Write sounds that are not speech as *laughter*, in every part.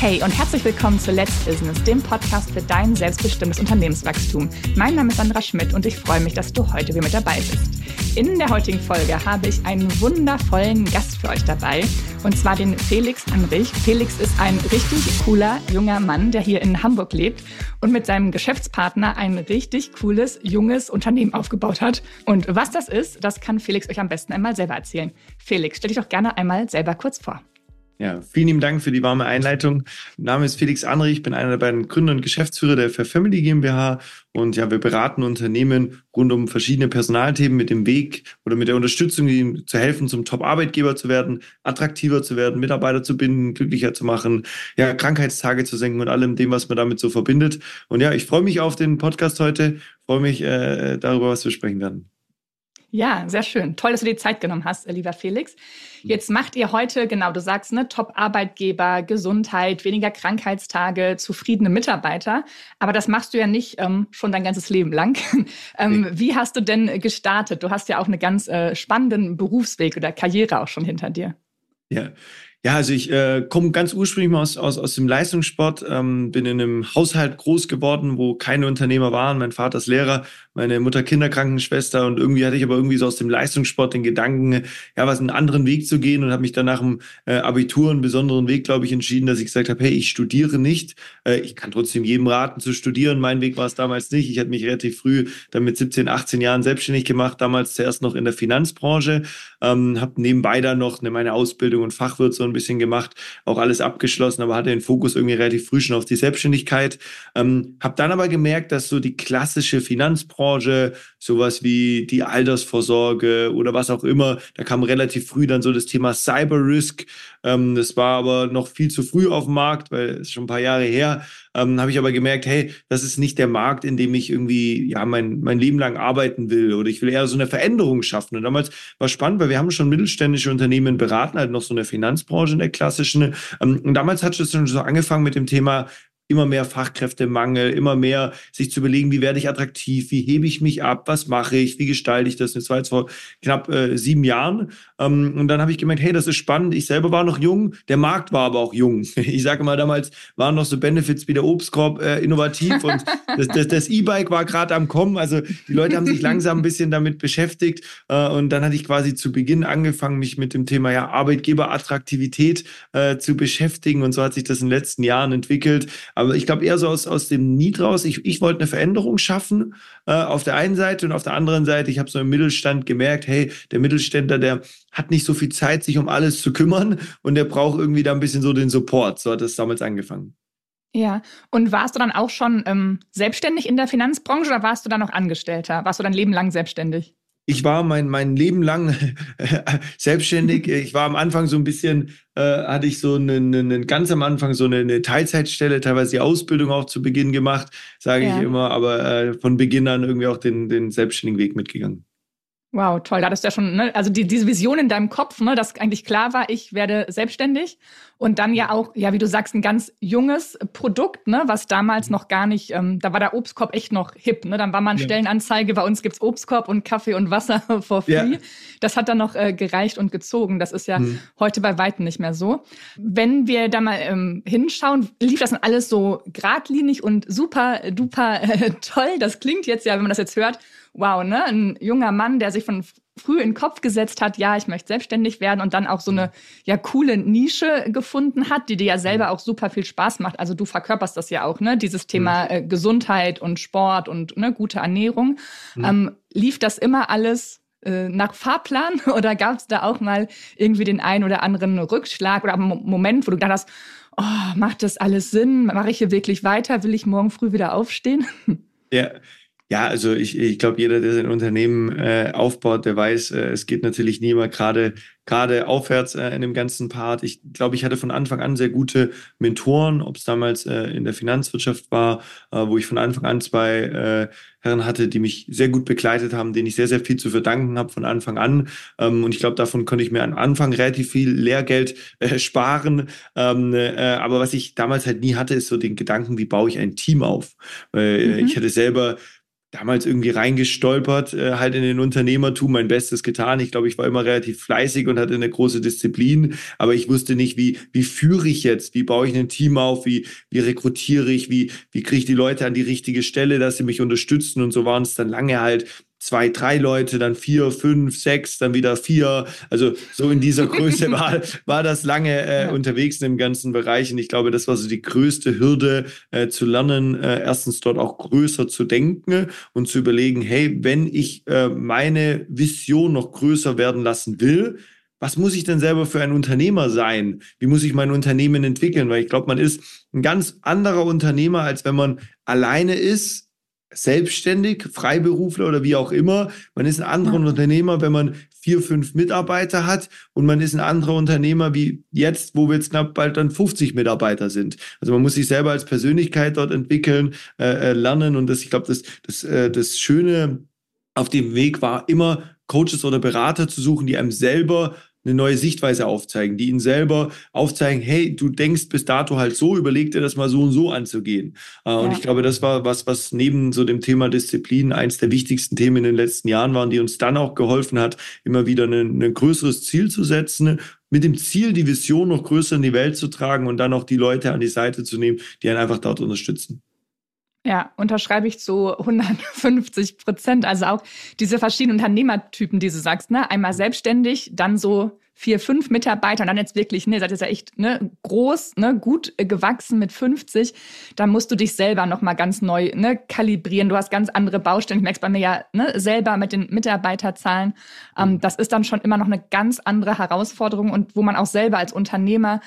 Hey und herzlich willkommen zu Let's Business, dem Podcast für dein selbstbestimmtes Unternehmenswachstum. Mein Name ist Sandra Schmidt und ich freue mich, dass du heute wieder mit dabei bist. In der heutigen Folge habe ich einen wundervollen Gast für euch dabei und zwar den Felix Anrich. Felix ist ein richtig cooler junger Mann, der hier in Hamburg lebt und mit seinem Geschäftspartner ein richtig cooles junges Unternehmen aufgebaut hat. Und was das ist, das kann Felix euch am besten einmal selber erzählen. Felix, stell dich doch gerne einmal selber kurz vor. Ja, vielen lieben Dank für die warme Einleitung. Mein Name ist Felix Anrich, ich bin einer der beiden Gründer und Geschäftsführer der Fair Family GmbH und ja, wir beraten Unternehmen rund um verschiedene Personalthemen mit dem Weg oder mit der Unterstützung, ihnen zu helfen, zum Top-Arbeitgeber zu werden, attraktiver zu werden, Mitarbeiter zu binden, glücklicher zu machen, ja, Krankheitstage zu senken und allem dem, was man damit so verbindet. Und ja, ich freue mich auf den Podcast heute, freue mich äh, darüber, was wir sprechen werden. Ja, sehr schön. Toll, dass du dir Zeit genommen hast, lieber Felix. Jetzt macht ihr heute, genau, du sagst, ne, Top-Arbeitgeber, Gesundheit, weniger Krankheitstage, zufriedene Mitarbeiter. Aber das machst du ja nicht ähm, schon dein ganzes Leben lang. *laughs* ähm, nee. Wie hast du denn gestartet? Du hast ja auch einen ganz äh, spannenden Berufsweg oder Karriere auch schon hinter dir. Ja, ja, also ich äh, komme ganz ursprünglich mal aus, aus, aus dem Leistungssport, ähm, bin in einem Haushalt groß geworden, wo keine Unternehmer waren. Mein Vater ist Lehrer, meine Mutter Kinderkrankenschwester und irgendwie hatte ich aber irgendwie so aus dem Leistungssport den Gedanken, ja, was einen anderen Weg zu gehen und habe mich dann nach dem äh, Abitur einen besonderen Weg, glaube ich, entschieden, dass ich gesagt habe, hey, ich studiere nicht. Äh, ich kann trotzdem jedem raten zu studieren. Mein Weg war es damals nicht. Ich hatte mich relativ früh dann mit 17, 18 Jahren selbstständig gemacht, damals zuerst noch in der Finanzbranche, ähm, habe nebenbei dann noch eine, meine Ausbildung und Fachwirt so ein bisschen gemacht, auch alles abgeschlossen, aber hatte den Fokus irgendwie relativ früh schon auf die Selbstständigkeit. Ähm, habe dann aber gemerkt, dass so die klassische Finanzbranche, sowas wie die Altersvorsorge oder was auch immer, da kam relativ früh dann so das Thema Cyber Risk. Ähm, das war aber noch viel zu früh auf dem Markt, weil es schon ein paar Jahre her. Ähm, habe ich aber gemerkt, hey, das ist nicht der Markt, in dem ich irgendwie ja mein, mein Leben lang arbeiten will oder ich will eher so eine Veränderung schaffen. Und damals war spannend, weil wir haben schon mittelständische Unternehmen beraten, halt noch so eine Finanzbranche in der klassischen. Ähm, und damals hat es schon so angefangen mit dem Thema immer mehr Fachkräftemangel, immer mehr sich zu überlegen, wie werde ich attraktiv, wie hebe ich mich ab, was mache ich, wie gestalte ich das. Das war jetzt vor knapp äh, sieben Jahren. Ähm, und dann habe ich gemerkt, hey, das ist spannend. Ich selber war noch jung, der Markt war aber auch jung. *laughs* Ich sage mal, damals waren noch so Benefits wie der Obstkorb äh, innovativ und *laughs* das, das, das E-Bike war gerade am Kommen. Also die Leute haben sich langsam ein bisschen damit beschäftigt. Äh, und dann hatte ich quasi zu Beginn angefangen, mich mit dem Thema ja, Arbeitgeberattraktivität äh, zu beschäftigen. Und so hat sich das in den letzten Jahren entwickelt. Aber ich glaube eher so aus, aus dem Need raus. Ich, ich wollte eine Veränderung schaffen äh, auf der einen Seite und auf der anderen Seite, ich habe so im Mittelstand gemerkt, hey, der Mittelständler, der hat nicht so viel Zeit, sich um alles zu kümmern und der braucht irgendwie da ein bisschen so den Support. So hat es damals angefangen. Ja, und warst du dann auch schon ähm, selbstständig in der Finanzbranche oder warst du dann noch Angestellter? Warst du dein Leben lang selbstständig? Ich war mein, mein Leben lang *laughs* selbstständig. Ich war am Anfang so ein bisschen, äh, hatte ich so einen, einen, ganz am Anfang so eine, eine, Teilzeitstelle, teilweise die Ausbildung auch zu Beginn gemacht, sage ja. ich immer, aber äh, von Beginn an irgendwie auch den, den selbstständigen Weg mitgegangen. Wow, toll. Da hattest du ja schon, ne, also die, diese Vision in deinem Kopf, ne, dass eigentlich klar war, ich werde selbstständig. Und dann ja auch, ja, wie du sagst, ein ganz junges Produkt, ne, was damals noch gar nicht, ähm, da war der Obstkorb echt noch hip. Ne? Dann war man ja. Stellenanzeige, bei uns gibt's Obstkorb und Kaffee und Wasser *laughs* for free. Ja. Das hat dann noch äh, gereicht und gezogen. Das ist ja mhm. heute bei Weitem nicht mehr so. Wenn wir da mal ähm, hinschauen, lief das dann alles so geradlinig und super duper äh, *laughs* toll. Das klingt jetzt ja, wenn man das jetzt hört, wow, ne? Ein junger Mann, der sich von früh in den Kopf gesetzt hat, ja, ich möchte selbstständig werden und dann auch so eine ja coole Nische gefunden hat, die dir ja selber auch super viel Spaß macht. Also du verkörperst das ja auch, ne? Dieses Thema mhm. äh, Gesundheit und Sport und ne, gute Ernährung. Mhm. Ähm, lief das immer alles äh, nach Fahrplan *laughs* oder gab es da auch mal irgendwie den einen oder anderen Rückschlag oder Moment, wo du gedacht hast, oh, macht das alles Sinn? Mache ich hier wirklich weiter? Will ich morgen früh wieder aufstehen? *laughs* Ja, ja, also ich, ich glaube, jeder, der sein Unternehmen äh, aufbaut, der weiß, äh, es geht natürlich nie immer gerade gerade aufwärts äh, in dem ganzen Part. Ich glaube, ich hatte von Anfang an sehr gute Mentoren, ob es damals äh, in der Finanzwirtschaft war, äh, wo ich von Anfang an zwei äh, Herren hatte, die mich sehr gut begleitet haben, denen ich sehr, sehr viel zu verdanken habe von Anfang an. Ähm, und ich glaube, davon konnte ich mir am Anfang relativ viel Lehrgeld äh, sparen. Ähm, äh, aber was ich damals halt nie hatte, ist so den Gedanken, wie baue ich ein Team auf? Weil äh, mhm. ich hatte selber damals irgendwie reingestolpert, äh, halt in den Unternehmertum, mein Bestes getan. Ich glaube, ich war immer relativ fleißig und hatte eine große Disziplin, aber ich wusste nicht, wie, wie führe ich jetzt, wie baue ich ein Team auf, wie, wie rekrutiere ich, wie, wie kriege ich die Leute an die richtige Stelle, dass sie mich unterstützen? Und so waren es dann lange halt zwei, drei Leute, dann vier, fünf, sechs, dann wieder vier. Also so in dieser Größe *laughs* war, war das lange äh, ja. unterwegs in dem ganzen Bereich. Und ich glaube, das war so die größte Hürde äh, zu lernen, äh, erstens dort auch größer zu denken und zu überlegen, hey, wenn ich äh, meine Vision noch größer werden lassen will, was muss ich denn selber für ein Unternehmer sein? Wie muss ich mein Unternehmen entwickeln? Weil ich glaube, man ist ein ganz anderer Unternehmer, als wenn man alleine ist selbstständig, Freiberufler oder wie auch immer. Man ist ein anderer ja. Unternehmer, wenn man vier, fünf Mitarbeiter hat und man ist ein anderer Unternehmer wie jetzt, wo wir jetzt knapp bald dann 50 Mitarbeiter sind. Also man muss sich selber als Persönlichkeit dort entwickeln, äh, äh, lernen und das, ich glaube, das, das, äh, das Schöne auf dem Weg war immer Coaches oder Berater zu suchen, die einem selber eine neue Sichtweise aufzeigen, die ihnen selber aufzeigen, hey, du denkst bis dato halt so, überleg dir das mal so und so anzugehen. Äh, ja. Und ich glaube, das war was, was neben so dem Thema Disziplin eins der wichtigsten Themen in den letzten Jahren waren, die uns dann auch geholfen hat, immer wieder ein, ein größeres Ziel zu setzen, mit dem Ziel, die Vision noch größer in die Welt zu tragen und dann auch die Leute an die Seite zu nehmen, die einen einfach dort unterstützen. Ja, unterschreibe ich zu 150 Prozent. Also auch diese verschiedenen Unternehmertypen, die du sagst, ne? Einmal selbstständig, dann so vier, fünf Mitarbeiter und dann jetzt wirklich, ne, seid ihr ja echt ne, groß, ne, gut gewachsen mit 50, da musst du dich selber nochmal ganz neu ne, kalibrieren. Du hast ganz andere Baustellen. Ich merke es bei mir ja ne, selber mit den Mitarbeiterzahlen. Ähm, das ist dann schon immer noch eine ganz andere Herausforderung und wo man auch selber als Unternehmer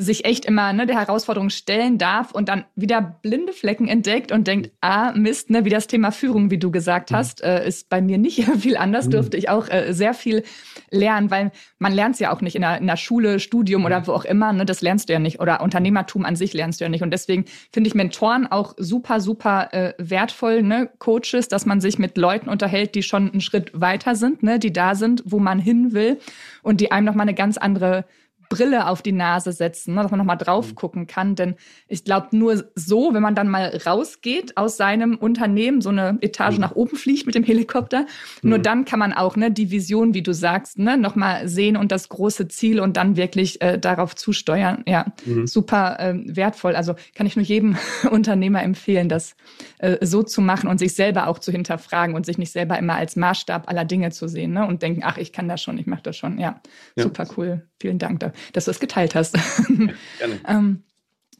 sich echt immer ne, der Herausforderung stellen darf und dann wieder blinde Flecken entdeckt und denkt, ah, Mist, ne, wie das Thema Führung, wie du gesagt hast, äh, ist bei mir nicht *laughs* viel anders, mhm. dürfte ich auch äh, sehr viel lernen, weil man lernt es ja auch nicht in der, in der Schule, Studium oder wo auch immer, ne, das lernst du ja nicht oder Unternehmertum an sich lernst du ja nicht und deswegen finde ich Mentoren auch super, super äh, wertvoll, ne, Coaches, dass man sich mit Leuten unterhält, die schon einen Schritt weiter sind, ne, die da sind, wo man hin will und die einem nochmal eine ganz andere Brille auf die Nase setzen, ne, dass man nochmal drauf mhm. gucken kann. Denn ich glaube, nur so, wenn man dann mal rausgeht aus seinem Unternehmen, so eine Etage mhm. nach oben fliegt mit dem Helikopter, mhm. nur dann kann man auch ne, die Vision, wie du sagst, ne, nochmal sehen und das große Ziel und dann wirklich äh, darauf zusteuern. Ja, mhm. super äh, wertvoll. Also kann ich nur jedem *laughs* Unternehmer empfehlen, das äh, so zu machen und sich selber auch zu hinterfragen und sich nicht selber immer als Maßstab aller Dinge zu sehen ne, und denken, ach, ich kann das schon, ich mache das schon. Ja, ja. super cool. Vielen Dank, dass du es geteilt hast. gerne. *laughs* ähm,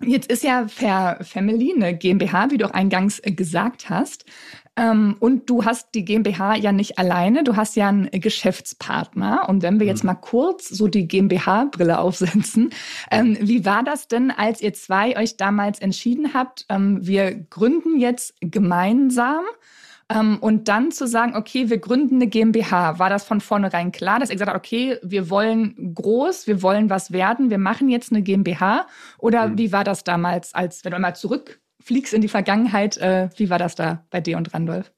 jetzt ist ja Fair Family eine GmbH, wie du auch eingangs gesagt hast. Ähm, und du hast die GmbH ja nicht alleine, du hast ja einen Geschäftspartner. Und wenn wir jetzt mhm. mal kurz so die GmbH-Brille aufsetzen, ähm, wie war das denn, als ihr zwei euch damals entschieden habt, ähm, wir gründen jetzt gemeinsam? Ähm, und dann zu sagen, okay, wir gründen eine GmbH, war das von vornherein klar, dass ihr gesagt habt, okay, wir wollen groß, wir wollen was werden, wir machen jetzt eine GmbH? Oder mhm. wie war das damals, als wenn du mal zurückfliegst in die Vergangenheit, äh, wie war das da bei dir und Randolph?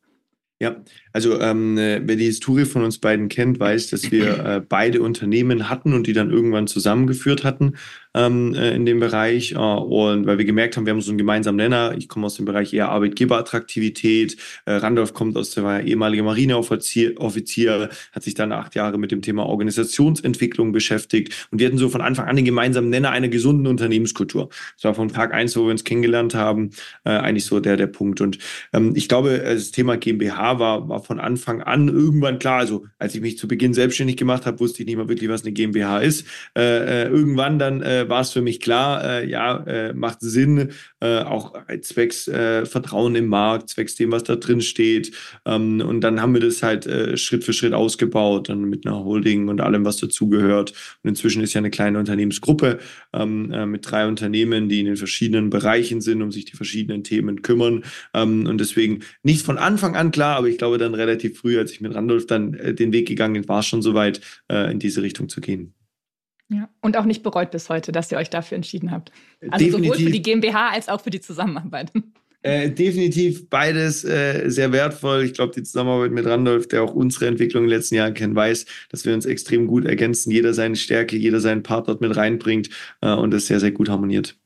Ja, also ähm, äh, wer die Historie von uns beiden kennt, weiß, dass wir äh, beide Unternehmen hatten und die dann irgendwann zusammengeführt hatten ähm, äh, in dem Bereich. Äh, und weil wir gemerkt haben, wir haben so einen gemeinsamen Nenner. Ich komme aus dem Bereich eher Arbeitgeberattraktivität. Äh, Randolph kommt aus der ehemalige Marineoffizier, Offizier, hat sich dann acht Jahre mit dem Thema Organisationsentwicklung beschäftigt. Und wir hatten so von Anfang an den gemeinsamen Nenner einer gesunden Unternehmenskultur. Das war von Tag eins, wo wir uns kennengelernt haben, äh, eigentlich so der, der Punkt. Und ähm, ich glaube, das Thema GmbH war, war von Anfang an irgendwann klar. Also als ich mich zu Beginn selbstständig gemacht habe, wusste ich nicht mal wirklich, was eine GmbH ist. Äh, äh, irgendwann dann äh, war es für mich klar, äh, ja, äh, macht Sinn, äh, auch zwecks äh, Vertrauen im Markt, zwecks dem, was da drin steht. Ähm, und dann haben wir das halt äh, Schritt für Schritt ausgebaut, dann mit einer Holding und allem, was dazugehört. Und inzwischen ist ja eine kleine Unternehmensgruppe ähm, äh, mit drei Unternehmen, die in den verschiedenen Bereichen sind, um sich die verschiedenen Themen kümmern. Ähm, und deswegen nicht von Anfang an klar, aber ich glaube dann relativ früh, als ich mit Randolph dann äh, den Weg gegangen bin, war es schon soweit, äh, in diese Richtung zu gehen. Ja, und auch nicht bereut bis heute, dass ihr euch dafür entschieden habt. Also definitiv, sowohl für die GmbH als auch für die Zusammenarbeit. Äh, definitiv beides äh, sehr wertvoll. Ich glaube, die Zusammenarbeit mit Randolph, der auch unsere Entwicklung in den letzten Jahren kennt, weiß, dass wir uns extrem gut ergänzen. Jeder seine Stärke, jeder seinen Part dort mit reinbringt äh, und das sehr, sehr gut harmoniert.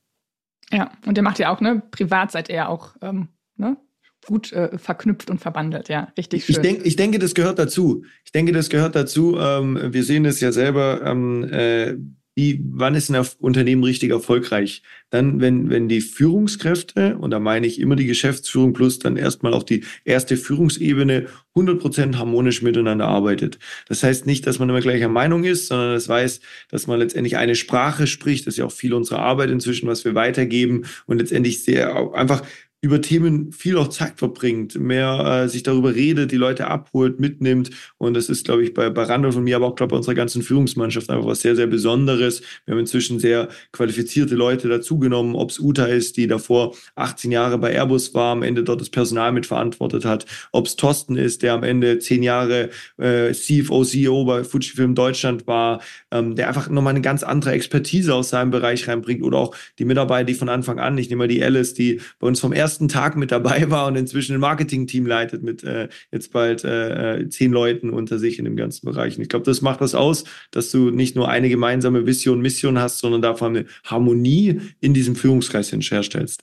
Ja, und der macht ja auch, ne, privat seid ihr ja auch ähm, ne, gut äh, verknüpft und verbandelt. Ja, richtig schön. Ich, denk, ich denke, das gehört dazu. Ich denke, das gehört dazu. Ähm, wir sehen es ja selber. Ähm, äh, wie, wann ist ein Unternehmen richtig erfolgreich? Dann, wenn, wenn die Führungskräfte, und da meine ich immer die Geschäftsführung plus dann erstmal auch die erste Führungsebene 100% harmonisch miteinander arbeitet. Das heißt nicht, dass man immer gleicher Meinung ist, sondern es weiß, dass man letztendlich eine Sprache spricht. Das ist ja auch viel unserer Arbeit inzwischen, was wir weitergeben und letztendlich sehr einfach über Themen viel auch Zeit verbringt, mehr äh, sich darüber redet, die Leute abholt, mitnimmt. Und das ist, glaube ich, bei, bei Randolph und mir, aber auch, glaube ich, bei unserer ganzen Führungsmannschaft einfach was sehr, sehr Besonderes. Wir haben inzwischen sehr qualifizierte Leute dazugenommen, ob es Uta ist, die davor 18 Jahre bei Airbus war, am Ende dort das Personal mitverantwortet hat, ob es Thorsten ist, der am Ende zehn Jahre äh, CFO, CEO bei Fujifilm Deutschland war, ähm, der einfach nochmal eine ganz andere Expertise aus seinem Bereich reinbringt oder auch die Mitarbeiter, die von Anfang an, ich nehme mal die Alice, die bei uns vom ersten ersten Tag mit dabei war und inzwischen ein Marketing-Team leitet mit äh, jetzt bald äh, äh, zehn Leuten unter sich in dem ganzen Bereich. Und ich glaube, das macht das aus, dass du nicht nur eine gemeinsame Vision, Mission hast, sondern davon eine Harmonie in diesem Führungskreis herstellst.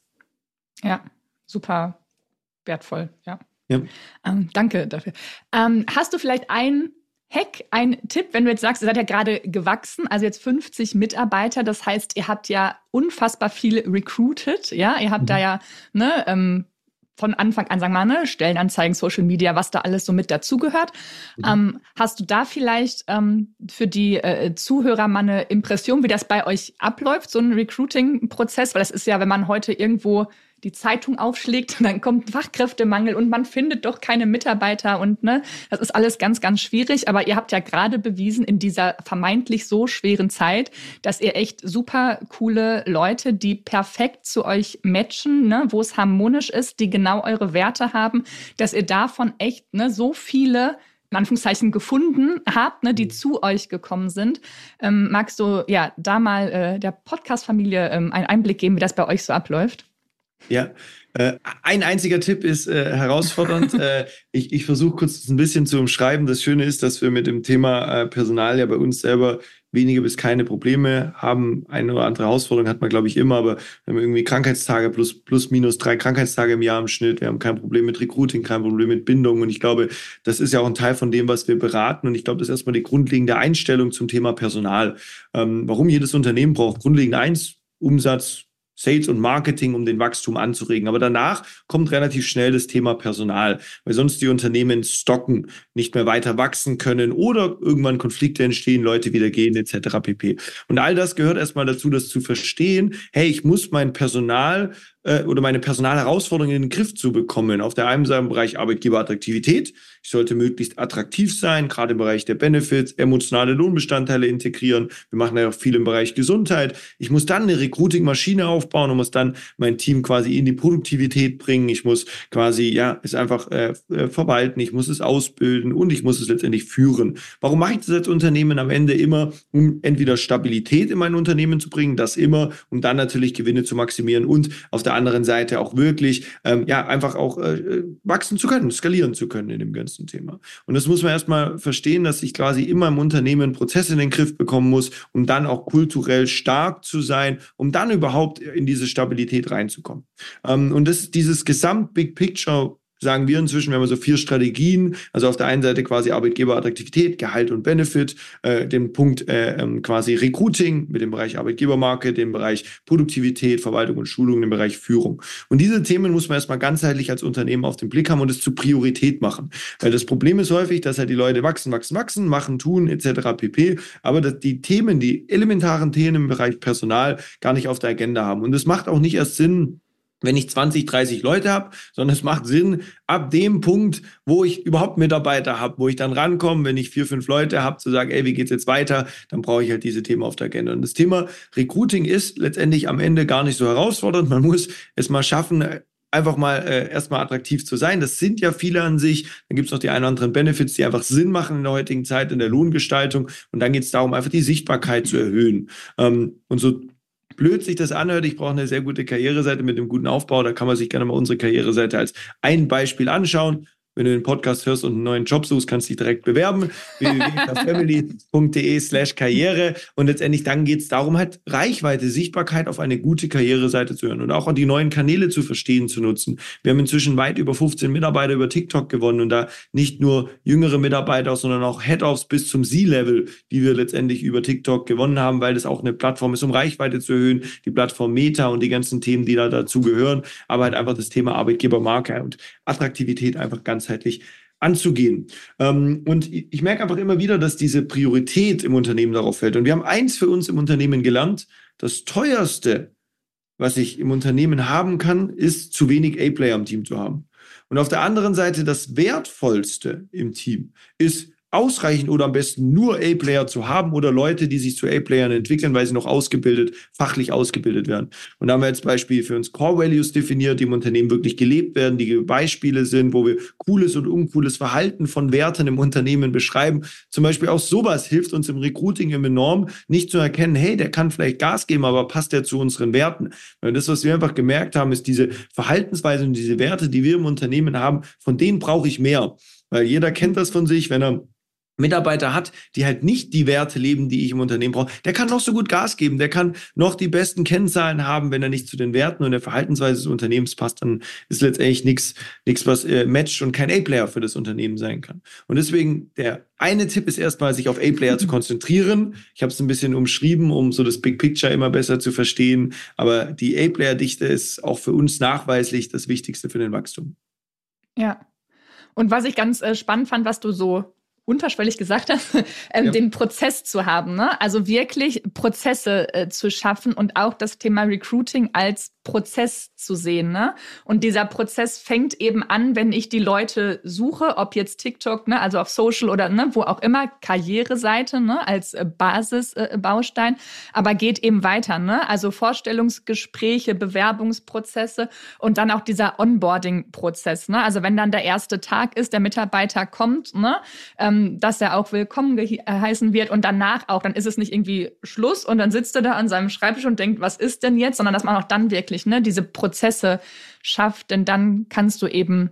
Ja, super wertvoll, ja. ja. Ähm, danke dafür. Ähm, hast du vielleicht ein Hack, ein Tipp, wenn du jetzt sagst, ihr seid ja gerade gewachsen, also jetzt 50 Mitarbeiter, das heißt, ihr habt ja unfassbar viel recruited, ja, ihr habt mhm. da ja, ne, ähm, von Anfang an, sagen wir mal, ne, Stellenanzeigen, Social Media, was da alles so mit dazugehört. Mhm. Ähm, hast du da vielleicht ähm, für die äh, Zuhörer mal eine Impression, wie das bei euch abläuft, so ein Recruiting-Prozess? Weil das ist ja, wenn man heute irgendwo die Zeitung aufschlägt und *laughs* dann kommt Fachkräftemangel und man findet doch keine Mitarbeiter und ne, das ist alles ganz, ganz schwierig. Aber ihr habt ja gerade bewiesen in dieser vermeintlich so schweren Zeit, dass ihr echt super coole Leute, die perfekt zu euch matchen, ne, wo es harmonisch ist, die genau eure Werte haben, dass ihr davon echt ne, so viele in Anführungszeichen gefunden habt, ne, die mhm. zu euch gekommen sind. Ähm, magst du ja da mal äh, der Podcast-Familie ähm, einen Einblick geben, wie das bei euch so abläuft? Ja, äh, ein einziger Tipp ist äh, herausfordernd. *laughs* äh, ich ich versuche kurz ein bisschen zu umschreiben. Das Schöne ist, dass wir mit dem Thema äh, Personal ja bei uns selber wenige bis keine Probleme haben. Eine oder andere Herausforderung hat man, glaube ich, immer, aber wir haben irgendwie Krankheitstage plus, plus minus drei Krankheitstage im Jahr im Schnitt. Wir haben kein Problem mit Recruiting, kein Problem mit Bindung. Und ich glaube, das ist ja auch ein Teil von dem, was wir beraten. Und ich glaube, das ist erstmal die grundlegende Einstellung zum Thema Personal. Ähm, warum jedes Unternehmen braucht. Grundlegend eins, Umsatz, Sales und Marketing, um den Wachstum anzuregen. Aber danach kommt relativ schnell das Thema Personal, weil sonst die Unternehmen stocken, nicht mehr weiter wachsen können oder irgendwann Konflikte entstehen, Leute wieder gehen etc. pp. Und all das gehört erstmal dazu, das zu verstehen. Hey, ich muss mein Personal äh, oder meine Personalherausforderungen in den Griff zu bekommen. Auf der einen Seite im Bereich Arbeitgeberattraktivität. Ich sollte möglichst attraktiv sein, gerade im Bereich der Benefits, emotionale Lohnbestandteile integrieren. Wir machen ja auch viel im Bereich Gesundheit. Ich muss dann eine Recruiting-Maschine aufbauen und muss dann mein Team quasi in die Produktivität bringen. Ich muss quasi, ja, es einfach äh, äh verwalten. Ich muss es ausbilden und ich muss es letztendlich führen. Warum mache ich das als Unternehmen am Ende immer, um entweder Stabilität in mein Unternehmen zu bringen, das immer, um dann natürlich Gewinne zu maximieren und auf der der anderen Seite auch wirklich, ähm, ja, einfach auch äh, wachsen zu können, skalieren zu können in dem ganzen Thema. Und das muss man erstmal verstehen, dass ich quasi immer im Unternehmen Prozesse in den Griff bekommen muss, um dann auch kulturell stark zu sein, um dann überhaupt in diese Stabilität reinzukommen. Ähm, und das, dieses Gesamt-Big Picture sagen wir inzwischen, wir haben so vier Strategien. Also auf der einen Seite quasi Arbeitgeberattraktivität, Gehalt und Benefit, äh, den Punkt äh, ähm, quasi Recruiting mit dem Bereich Arbeitgebermarke, dem Bereich Produktivität, Verwaltung und Schulung, dem Bereich Führung. Und diese Themen muss man erstmal ganzheitlich als Unternehmen auf den Blick haben und es zur Priorität machen. Weil das Problem ist häufig, dass halt die Leute wachsen, wachsen, wachsen, machen, tun etc. pp. Aber dass die Themen, die elementaren Themen im Bereich Personal gar nicht auf der Agenda haben. Und es macht auch nicht erst Sinn, wenn ich 20, 30 Leute habe, sondern es macht Sinn, ab dem Punkt, wo ich überhaupt Mitarbeiter habe, wo ich dann rankomme, wenn ich vier, fünf Leute habe, zu sagen, ey, wie geht's jetzt weiter, dann brauche ich halt diese Themen auf der Agenda. Und das Thema Recruiting ist letztendlich am Ende gar nicht so herausfordernd. Man muss es mal schaffen, einfach mal äh, erstmal attraktiv zu sein. Das sind ja viele an sich. Dann gibt es noch die ein oder anderen Benefits, die einfach Sinn machen in der heutigen Zeit in der Lohngestaltung. Und dann geht es darum, einfach die Sichtbarkeit zu erhöhen. Ähm, und so blöd sich das anhört, ich brauche eine sehr gute Karriereseite mit einem guten Aufbau, da kann man sich gerne mal unsere Karriereseite als ein Beispiel anschauen. Wenn du den Podcast hörst und einen neuen Job suchst, kannst du dich direkt bewerben. www.family.de slash Karriere. Und letztendlich dann geht es darum, halt Reichweite, Sichtbarkeit auf eine gute Karriereseite zu hören und auch die neuen Kanäle zu verstehen, zu nutzen. Wir haben inzwischen weit über 15 Mitarbeiter über TikTok gewonnen und da nicht nur jüngere Mitarbeiter, sondern auch Head-Offs bis zum C-Level, die wir letztendlich über TikTok gewonnen haben, weil das auch eine Plattform ist, um Reichweite zu erhöhen, die Plattform Meta und die ganzen Themen, die da dazu gehören, aber halt einfach das Thema Arbeitgebermarke und Attraktivität einfach ganz ganzheitlich anzugehen. Ähm, und ich merke einfach immer wieder, dass diese Priorität im Unternehmen darauf fällt. Und wir haben eins für uns im Unternehmen gelernt, das teuerste, was ich im Unternehmen haben kann, ist zu wenig A-Player im Team zu haben. Und auf der anderen Seite das wertvollste im Team ist ausreichend oder am besten nur A-Player zu haben oder Leute, die sich zu A-Playern entwickeln, weil sie noch ausgebildet, fachlich ausgebildet werden. Und da haben wir jetzt Beispiel für uns Core Values definiert, die im Unternehmen wirklich gelebt werden, die Beispiele sind, wo wir cooles und uncooles Verhalten von Werten im Unternehmen beschreiben. Zum Beispiel auch sowas hilft uns im Recruiting enorm, nicht zu erkennen, hey, der kann vielleicht Gas geben, aber passt der zu unseren Werten? Weil das, was wir einfach gemerkt haben, ist diese Verhaltensweise und diese Werte, die wir im Unternehmen haben, von denen brauche ich mehr. Weil jeder kennt das von sich, wenn er Mitarbeiter hat, die halt nicht die Werte leben, die ich im Unternehmen brauche, der kann noch so gut Gas geben, der kann noch die besten Kennzahlen haben, wenn er nicht zu den Werten und der Verhaltensweise des Unternehmens passt, dann ist letztendlich nichts, nichts was äh, matcht und kein A-Player für das Unternehmen sein kann. Und deswegen der eine Tipp ist erstmal, sich auf A-Player zu *laughs* konzentrieren. Ich habe es ein bisschen umschrieben, um so das Big Picture immer besser zu verstehen. Aber die A-Player-Dichte ist auch für uns nachweislich das Wichtigste für den Wachstum. Ja. Und was ich ganz äh, spannend fand, was du so unterschwellig gesagt hast, *laughs* ähm, ja. den Prozess zu haben. Ne? Also wirklich Prozesse äh, zu schaffen und auch das Thema Recruiting als Prozess zu sehen. Ne? Und dieser Prozess fängt eben an, wenn ich die Leute suche, ob jetzt TikTok, ne, also auf Social oder ne, wo auch immer, Karriereseite ne, als äh, Basisbaustein, äh, aber geht eben weiter. Ne? Also Vorstellungsgespräche, Bewerbungsprozesse und dann auch dieser Onboarding-Prozess. Ne? Also wenn dann der erste Tag ist, der Mitarbeiter kommt, ne, ähm, dass er auch willkommen geheißen wird und danach auch, dann ist es nicht irgendwie Schluss und dann sitzt er da an seinem Schreibtisch und denkt, was ist denn jetzt, sondern dass man auch dann wirklich wirklich ne, diese Prozesse schafft, denn dann kannst du eben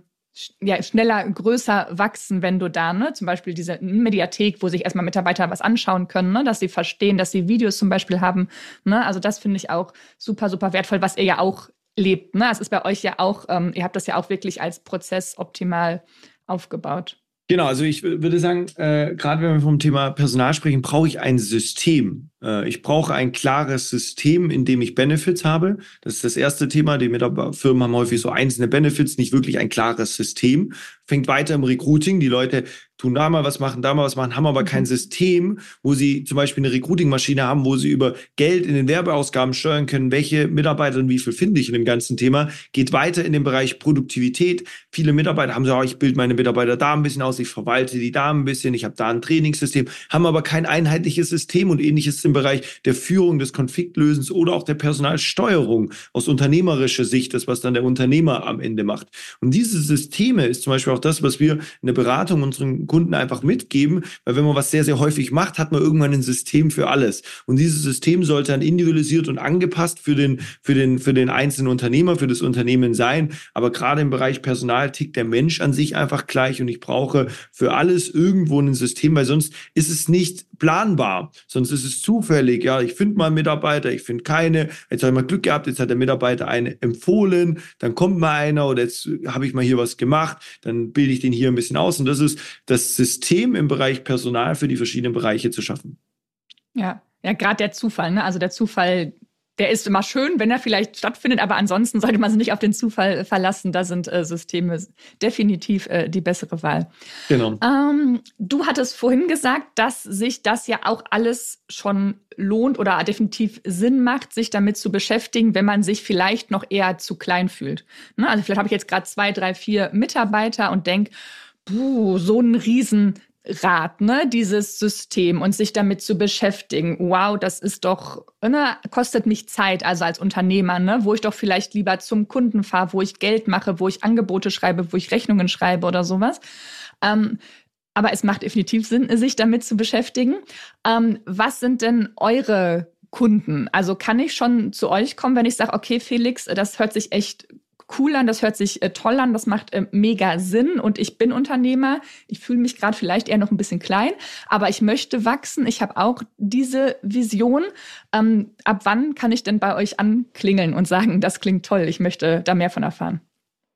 ja, schneller, größer wachsen, wenn du da, ne, zum Beispiel diese Mediathek, wo sich erstmal Mitarbeiter was anschauen können, ne, dass sie verstehen, dass sie Videos zum Beispiel haben. Ne, also das finde ich auch super, super wertvoll, was ihr ja auch lebt. Ne? Es ist bei euch ja auch, ähm, ihr habt das ja auch wirklich als Prozess optimal aufgebaut. Genau, also ich würde sagen, äh, gerade wenn wir vom Thema Personal sprechen, brauche ich ein System. Äh, ich brauche ein klares System, in dem ich Benefits habe. Das ist das erste Thema. Die Firmen haben häufig so einzelne Benefits, nicht wirklich ein klares System. Fängt weiter im Recruiting. Die Leute tun da mal was machen, da mal was machen, haben aber kein mhm. System, wo sie zum Beispiel eine Recruiting-Maschine haben, wo sie über Geld in den Werbeausgaben steuern können, welche Mitarbeiter und wie viel finde ich in dem ganzen Thema. Geht weiter in den Bereich Produktivität. Viele Mitarbeiter haben so, oh, ich bilde meine Mitarbeiter da ein bisschen aus, ich verwalte die da ein bisschen, ich habe da ein Trainingssystem, haben aber kein einheitliches System und ähnliches im Bereich der Führung, des Konfliktlösens oder auch der Personalsteuerung aus unternehmerischer Sicht, das was dann der Unternehmer am Ende macht. Und diese Systeme ist zum Beispiel auch das, was wir in der Beratung unseren Kunden einfach mitgeben, weil wenn man was sehr, sehr häufig macht, hat man irgendwann ein System für alles. Und dieses System sollte dann individualisiert und angepasst für den, für den, für den einzelnen Unternehmer, für das Unternehmen sein. Aber gerade im Bereich Personal tickt der Mensch an sich einfach gleich und ich brauche für alles irgendwo ein System, weil sonst ist es nicht planbar, sonst ist es zufällig. Ja, ich finde mal einen Mitarbeiter, ich finde keine. Jetzt habe ich mal Glück gehabt, jetzt hat der Mitarbeiter einen empfohlen, dann kommt mal einer oder jetzt habe ich mal hier was gemacht, dann bilde ich den hier ein bisschen aus. Und das ist das System im Bereich Personal für die verschiedenen Bereiche zu schaffen. Ja, ja, gerade der Zufall, ne? Also der Zufall, der ist immer schön, wenn er vielleicht stattfindet, aber ansonsten sollte man sich nicht auf den Zufall verlassen. Da sind äh, Systeme definitiv äh, die bessere Wahl. Genau. Ähm, du hattest vorhin gesagt, dass sich das ja auch alles schon lohnt oder definitiv Sinn macht, sich damit zu beschäftigen, wenn man sich vielleicht noch eher zu klein fühlt. Ne? Also vielleicht habe ich jetzt gerade zwei, drei, vier Mitarbeiter und denke, puh, so ein Riesenrad, ne, dieses System und sich damit zu beschäftigen. Wow, das ist doch, ne, kostet mich Zeit, also als Unternehmer, ne, wo ich doch vielleicht lieber zum Kunden fahre, wo ich Geld mache, wo ich Angebote schreibe, wo ich Rechnungen schreibe oder sowas. Ähm, aber es macht definitiv Sinn, sich damit zu beschäftigen. Ähm, was sind denn eure Kunden? Also kann ich schon zu euch kommen, wenn ich sage, okay, Felix, das hört sich echt cool an, das hört sich äh, toll an, das macht äh, mega Sinn und ich bin Unternehmer. Ich fühle mich gerade vielleicht eher noch ein bisschen klein, aber ich möchte wachsen. Ich habe auch diese Vision. Ähm, ab wann kann ich denn bei euch anklingeln und sagen, das klingt toll, ich möchte da mehr von erfahren?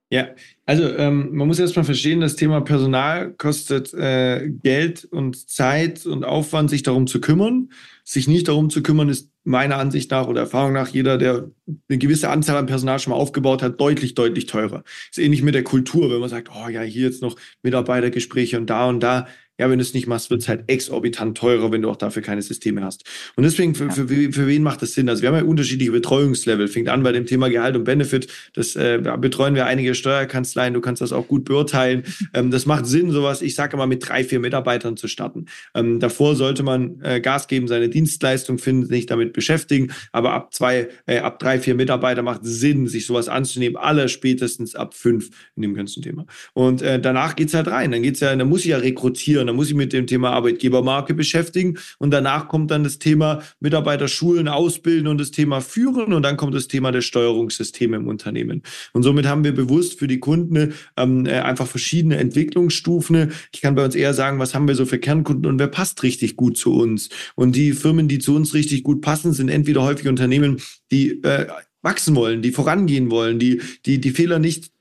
Ja, also ähm, man muss erstmal verstehen, das Thema Personal kostet äh, Geld und Zeit und Aufwand, sich darum zu kümmern. Sich nicht darum zu kümmern, ist meiner Ansicht nach oder Erfahrung nach jeder, der eine gewisse Anzahl an Personal schon mal aufgebaut hat, deutlich, deutlich teurer. Ist ähnlich mit der Kultur, wenn man sagt, oh ja, hier jetzt noch Mitarbeitergespräche und da und da. Ja, wenn du es nicht machst, wird es halt exorbitant teurer, wenn du auch dafür keine Systeme hast. Und deswegen, für, für, für wen macht das Sinn? Also wir haben ja unterschiedliche Betreuungslevel. Fängt an bei dem Thema Gehalt und Benefit. Das äh, betreuen wir einige Steuerkanzleien. Du kannst das auch gut beurteilen. *laughs* Ähm, das macht Sinn, sowas, ich sage immer, mit drei, vier Mitarbeitern zu starten. Ähm, davor sollte man äh, Gas geben, seine Dienstleistung finden, sich damit beschäftigen. Aber ab zwei, äh, ab drei, vier Mitarbeiter macht Sinn, sich sowas anzunehmen. Alle spätestens ab fünf in dem ganzen Thema. Und äh, danach geht's halt rein. Dann geht's ja, dann muss ich ja rekrutieren dann muss ich mit dem Thema Arbeitgebermarke beschäftigen und danach kommt dann das Thema Mitarbeiter schulen, ausbilden und das Thema führen und dann kommt das Thema der Steuerungssysteme im Unternehmen. Und somit haben wir bewusst für die Kunden ähm, äh, einfach verschiedene Entwicklungsstufen. Ich kann bei uns eher sagen, was haben wir so für Kernkunden und wer passt richtig gut zu uns. Und die Firmen, die zu uns richtig gut passen, sind entweder häufig Unternehmen, die äh, wachsen wollen, die vorangehen wollen, die, die, die Fehler nicht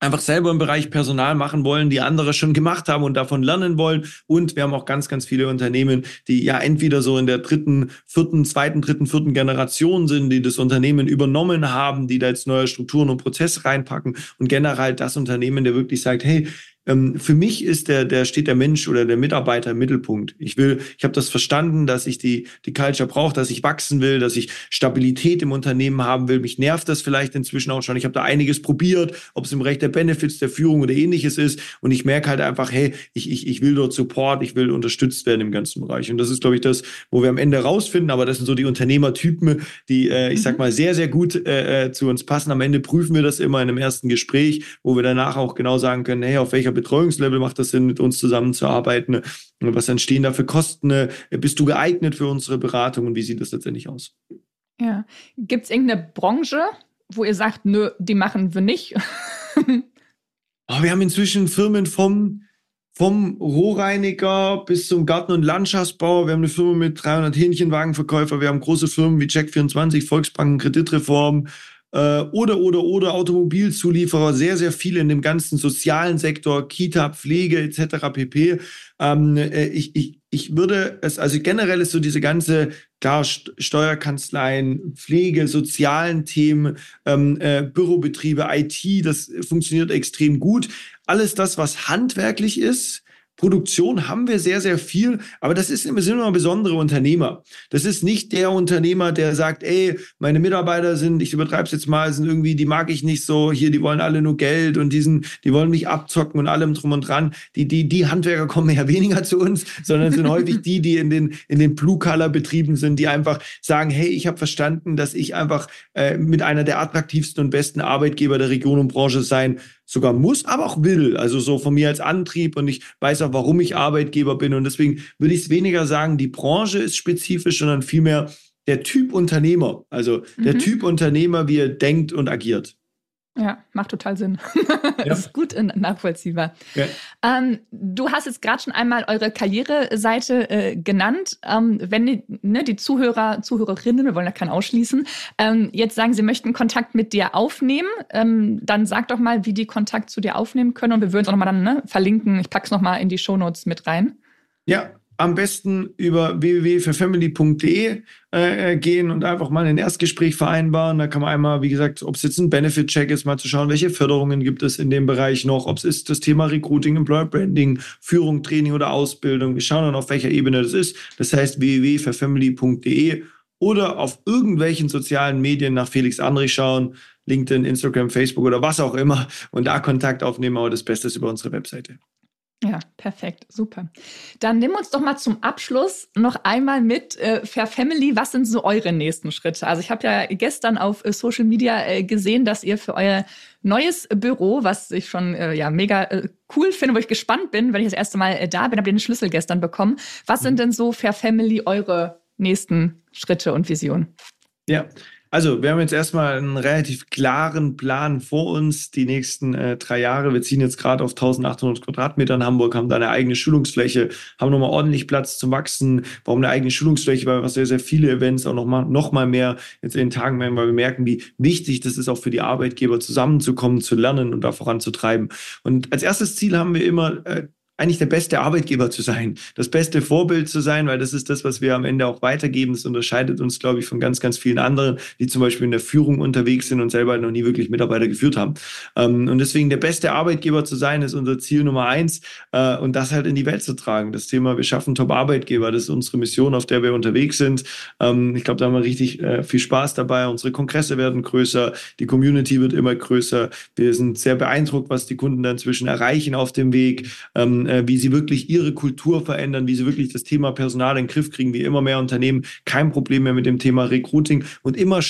einfach selber im Bereich Personal machen wollen, die andere schon gemacht haben und davon lernen wollen. Und wir haben auch ganz, ganz viele Unternehmen, die ja entweder so in der dritten, vierten, zweiten, dritten, vierten Generation sind, die das Unternehmen übernommen haben, die da jetzt neue Strukturen und Prozesse reinpacken und generell das Unternehmen, der wirklich sagt, hey, ähm, für mich ist der, der steht der Mensch oder der Mitarbeiter im Mittelpunkt. Ich will, ich habe das verstanden, dass ich die, die Culture brauche, dass ich wachsen will, dass ich Stabilität im Unternehmen haben will. Mich nervt das vielleicht inzwischen auch schon. Ich habe da einiges probiert, ob es im Recht der Benefits, der Führung oder ähnliches ist. Und ich merke halt einfach, hey, ich, ich, ich will dort Support, ich will unterstützt werden im ganzen Bereich. Und das ist, glaube ich, das, wo wir am Ende rausfinden. Aber das sind so die Unternehmertypen, die, äh, ich sag mhm. mal, sehr, sehr gut äh, äh, zu uns passen. Am Ende prüfen wir das immer in einem ersten Gespräch, wo wir danach auch genau sagen können, hey, auf welcher Betreuungslevel macht das Sinn, mit uns zusammenzuarbeiten? Was entstehen da für Kosten? Bist du geeignet für unsere Beratung und wie sieht das letztendlich aus? Ja. Gibt es irgendeine Branche, wo ihr sagt, nö, die machen wir nicht? *laughs* oh, wir haben inzwischen Firmen vom, vom Rohreiniger bis zum Garten- und Landschaftsbau. Wir haben eine Firma mit 300 Hähnchenwagenverkäufer. Wir haben große Firmen wie Check24, Volksbanken, Kreditreform, äh, oder, oder, oder Automobilzulieferer, sehr, sehr viele in dem ganzen sozialen Sektor, Kita, Pflege etc. pp. Ähm, äh, ich, ich, ich würde es, also generell ist so diese ganze, klar, Steuerkanzleien, Pflege, sozialen Themen, ähm, äh, Bürobetriebe, IT, das funktioniert extrem gut. Alles das, was handwerklich ist, Produktion haben wir sehr, sehr viel, aber das ist, sind immer besondere Unternehmer. Das ist nicht der Unternehmer, der sagt, ey, meine Mitarbeiter sind, ich übertreibe es jetzt mal, sind irgendwie, die mag ich nicht so, hier, die wollen alle nur Geld und diesen, die wollen mich abzocken und allem drum und dran. Die, die, die Handwerker kommen ja *laughs* weniger zu uns, sondern sind häufig die, die in den, in den Blue-Color-Betrieben sind, die einfach sagen, hey, ich habe verstanden, dass ich einfach äh, mit einer der attraktivsten und besten Arbeitgeber der Region und Branche sein sogar muss, aber auch will. Also so von mir als Antrieb und ich weiß auch, warum ich Arbeitgeber bin. Und deswegen würde ich es weniger sagen, die Branche ist spezifisch, sondern vielmehr der Typ Unternehmer. Also der mhm. Typ Unternehmer, wie er denkt und agiert. Ja, macht total Sinn. Ja. *laughs* ist gut nachvollziehbar. Ja. Ähm, du hast jetzt gerade schon einmal eure Karriereseite äh, genannt. Ähm, wenn die, ne, die Zuhörer, Zuhörerinnen, wir wollen ja keinen ausschließen, ähm, jetzt sagen, sie möchten Kontakt mit dir aufnehmen, ähm, dann sag doch mal, wie die Kontakt zu dir aufnehmen können und wir würden es auch nochmal dann ne, verlinken. Ich packe es nochmal in die Shownotes mit rein. Ja, am besten über www.fürfamily.de äh, äh, gehen und einfach mal ein Erstgespräch vereinbaren. Da kann man einmal, wie gesagt, ob es jetzt ein Benefit-Check ist, mal zu schauen, welche Förderungen gibt es in dem Bereich noch, ob es ist das Thema Recruiting, Employer Branding, Führung, Training oder Ausbildung. Wir schauen dann, auf welcher Ebene das ist. Das heißt www.fürfamily.de oder auf irgendwelchen sozialen Medien nach Felix Andrich schauen, LinkedIn, Instagram, Facebook oder was auch immer und da Kontakt aufnehmen, aber das Beste ist über unsere Webseite. Ja, perfekt, super. Dann nimm uns doch mal zum Abschluss noch einmal mit äh, Fair Family. Was sind so eure nächsten Schritte? Also ich habe ja gestern auf äh, Social Media äh, gesehen, dass ihr für euer neues Büro, was ich schon äh, ja mega äh, cool finde, wo ich gespannt bin, wenn ich das erste Mal äh, da bin, habt ihr den Schlüssel gestern bekommen. Was sind mhm. denn so Fair Family eure nächsten Schritte und Visionen? Ja, Also, wir haben jetzt erstmal einen relativ klaren Plan vor uns, die nächsten äh, drei Jahre. Wir ziehen jetzt gerade auf 1800 Quadratmeter in Hamburg, haben da eine eigene Schulungsfläche, haben nochmal ordentlich Platz zum Wachsen. Warum eine eigene Schulungsfläche? Weil wir sehr, sehr viele Events auch nochmal noch mal mehr jetzt in den Tagen werden, weil wir merken, wie wichtig das ist auch für die Arbeitgeber, zusammenzukommen, zu lernen und da voranzutreiben. Und als erstes Ziel haben wir immer, äh, eigentlich der beste Arbeitgeber zu sein, das beste Vorbild zu sein, weil das ist das, was wir am Ende auch weitergeben. Das unterscheidet uns, glaube ich, von ganz, ganz vielen anderen, die zum Beispiel in der Führung unterwegs sind und selber noch nie wirklich Mitarbeiter geführt haben. Ähm, und deswegen der beste Arbeitgeber zu sein, ist unser Ziel Nummer eins äh, und das halt in die Welt zu tragen. Das Thema, wir schaffen Top-Arbeitgeber, das ist unsere Mission, auf der wir unterwegs sind. Ähm, ich glaube, da haben wir richtig äh, viel Spaß dabei. Unsere Kongresse werden größer, die Community wird immer größer. Wir sind sehr beeindruckt, was die Kunden da inzwischen erreichen auf dem Weg. Ähm, äh, wie sie wirklich ihre Kultur verändern, wie sie wirklich das Thema Personal in den Griff kriegen, wie immer mehr Unternehmen kein Problem mehr mit dem Thema Recruiting und immer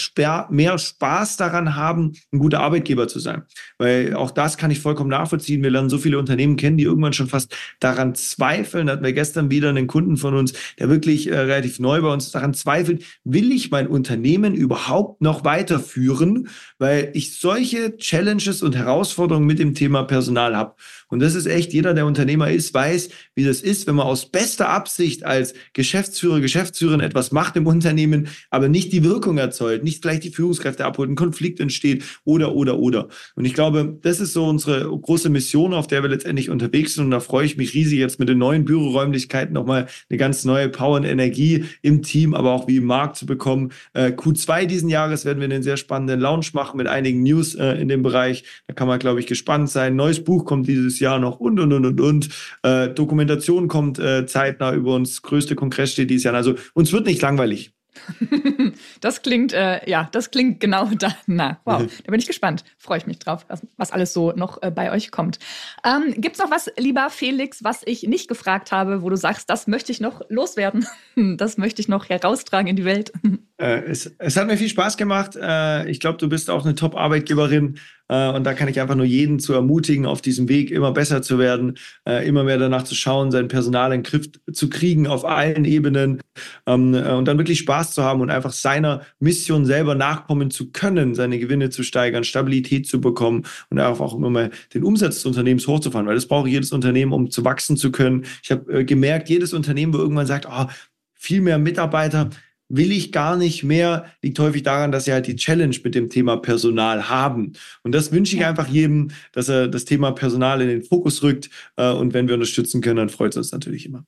mehr Spaß daran haben, ein guter Arbeitgeber zu sein. Weil auch das kann ich vollkommen nachvollziehen. Wir lernen so viele Unternehmen kennen, die irgendwann schon fast daran zweifeln. Da hatten wir gestern wieder einen Kunden von uns, der wirklich äh, relativ neu bei uns daran zweifelt, will ich mein Unternehmen überhaupt noch weiterführen, weil ich solche Challenges und Herausforderungen mit dem Thema Personal habe. Und das ist echt, jeder, der Unternehmer ist, weiß, wie das ist, wenn man aus bester Absicht als Geschäftsführer, Geschäftsführerin etwas macht im Unternehmen, aber nicht die Wirkung erzeugt, nicht gleich die Führungskräfte abholt, ein Konflikt entsteht oder, oder, oder. Und ich glaube, das ist so unsere große Mission, auf der wir letztendlich unterwegs sind. Und da freue ich mich riesig, jetzt mit den neuen Büroräumlichkeiten nochmal eine ganz neue Power und Energie im Team, aber auch wie im Markt zu bekommen. Äh, Q2 diesen Jahres werden wir einen sehr spannenden Launch machen mit einigen News äh, in dem Bereich. Da kann man, glaube ich, gespannt sein. Neues Buch kommt dieses Jahr Jahr noch und, und, und, und, und. Äh, Dokumentation kommt äh, zeitnah über uns. Größte Kongress steht dieses Jahr. Also uns wird nicht langweilig. *laughs* das klingt, äh, ja, das klingt genau *laughs* da. Na, wow, da bin ich gespannt. Freue ich mich drauf, was, was alles so noch äh, bei euch kommt. Ähm, Gibt es noch was, lieber Felix, was ich nicht gefragt habe, wo du sagst, das möchte ich noch loswerden? *laughs* das möchte ich noch heraustragen in die Welt? Äh, es, es, hat mir viel Spaß gemacht. Äh, ich glaube, du bist auch eine Top-Arbeitgeberin. Äh, und da kann ich einfach nur jeden zu ermutigen, auf diesem Weg immer besser zu werden, äh, immer mehr danach zu schauen, sein Personal in den Griff zu kriegen auf allen Ebenen ähm, äh, und dann wirklich Spaß zu haben und einfach seiner Mission selber nachkommen zu können, seine Gewinne zu steigern, Stabilität zu bekommen und einfach auch immer mal den Umsatz des Unternehmens hochzufahren, weil das braucht jedes Unternehmen, um zu wachsen zu können. Ich habe gemerkt, jedes Unternehmen, wo irgendwann sagt, oh, viel mehr Mitarbeiter, will ich gar nicht mehr, liegt häufig daran, dass sie halt die Challenge mit dem Thema Personal haben. Und das wünsche ich einfach jedem, dass er das Thema Personal in den Fokus rückt. Äh, und wenn wir unterstützen können, dann freut es uns natürlich immer.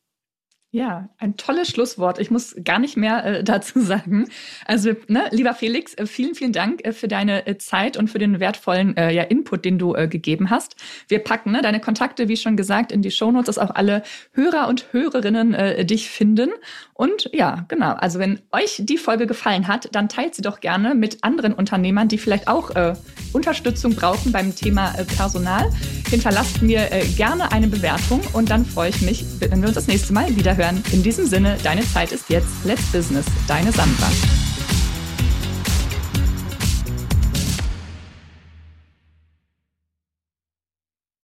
Ja, ein tolles Schlusswort. Ich muss gar nicht mehr äh, *laughs* dazu sagen. Also, ne, lieber Felix, äh, vielen, vielen Dank äh, für deine äh, Zeit und für den wertvollen äh, ja, Input, den du gegeben hast. Wir packen ne, deine Kontakte, wie schon gesagt, in die Shownotes, dass auch alle Hörer und Hörerinnen dich finden. Und ja, genau. Also, wenn euch die Folge gefallen hat, dann teilt sie doch gerne mit anderen Unternehmern, die vielleicht auch äh, Unterstützung brauchen beim Thema äh, Personal. Hinterlasst mir äh, gerne eine Bewertung und dann freue ich mich, wenn wir uns das nächste Mal wieder hören. In diesem Sinne, deine Zeit ist jetzt. Let's Business. Deine Sandra.